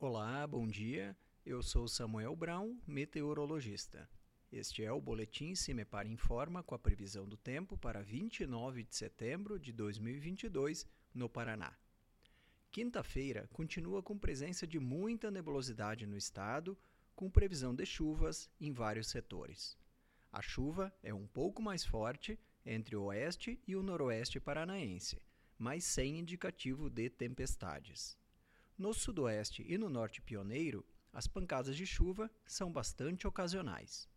Olá, bom dia. Eu sou Samuel Brown, meteorologista. Este é o boletim Cimepar Informa com a previsão do tempo para 29 de setembro de 2022 no Paraná. Quinta-feira continua com presença de muita nebulosidade no estado, com previsão de chuvas em vários setores. A chuva é um pouco mais forte entre o oeste e o noroeste paranaense, mas sem indicativo de tempestades. No sudoeste e no norte pioneiro, as pancadas de chuva são bastante ocasionais.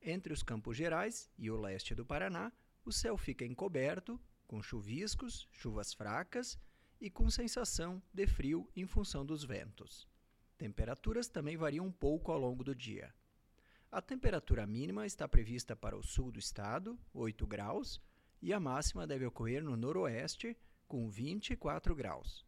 Entre os Campos Gerais e o leste do Paraná, o céu fica encoberto, com chuviscos, chuvas fracas e com sensação de frio em função dos ventos. Temperaturas também variam um pouco ao longo do dia. A temperatura mínima está prevista para o sul do estado, 8 graus, e a máxima deve ocorrer no noroeste, com 24 graus.